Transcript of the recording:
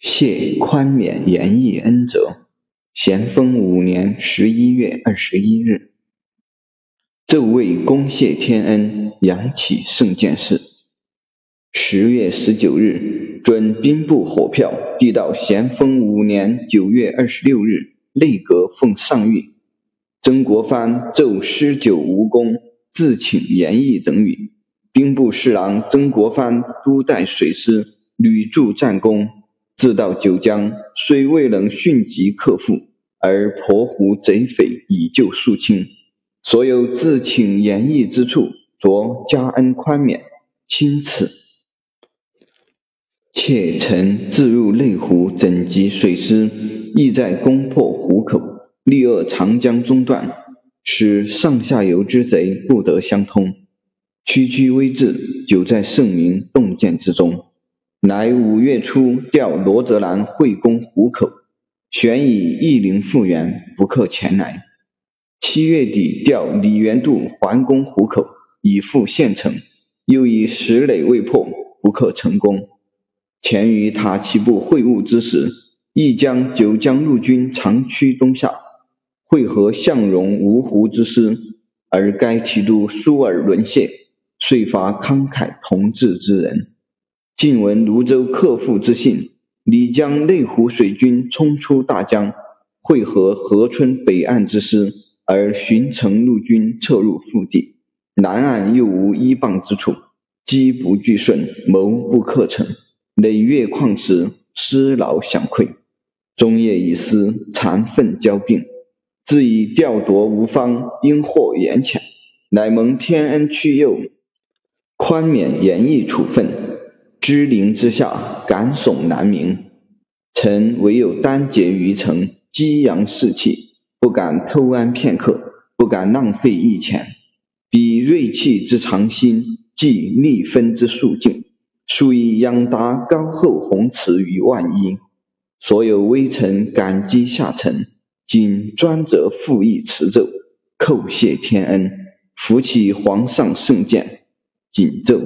谢宽免严义恩泽，咸丰五年十一月二十一日，奏为公谢天恩，扬起圣剑士。十月十九日，准兵部火票递到咸丰五年九月二十六日，内阁奉上谕。曾国藩奏施酒无功，自请严义等语。兵部侍郎曾国藩督带水师，屡助战功。自到九江，虽未能迅疾克复，而婆湖贼匪已就肃清。所有自请言义之处，着加恩宽免，钦此。妾臣自入内湖整集水师，意在攻破湖口，立扼长江中段，使上下游之贼不得相通。区区微志，久在圣明洞见之中。乃五月初调罗泽兰会攻湖口，旋以义陵复原，不克前来。七月底调李元度还攻湖口，以赴县城，又以石垒未破，不克成功。前于塔奇部会晤之时，亦将九江陆军长驱东下，会合向荣、芜湖之师，而该提督苏尔沦陷，遂发慷慨同志之人。晋闻泸州克复之信，李将内湖水军冲出大江，会合河村北岸之师，而巡城陆军撤入腹地。南岸又无依傍之处，机不俱顺，谋不克成。累月旷时，失劳享愧，终夜已思，残愤交并，自以调夺无方，因祸严浅，乃蒙天恩去佑，宽免严役处分。居陵之下，感悚难明。臣唯有单结于城，激扬士气，不敢偷安片刻，不敢浪费一钱。彼锐气之长心，即逆分之数境，数以养达高厚宏慈于万一。所有微臣感激下臣，今专责复议辞奏，叩谢天恩，扶起皇上圣鉴，谨奏。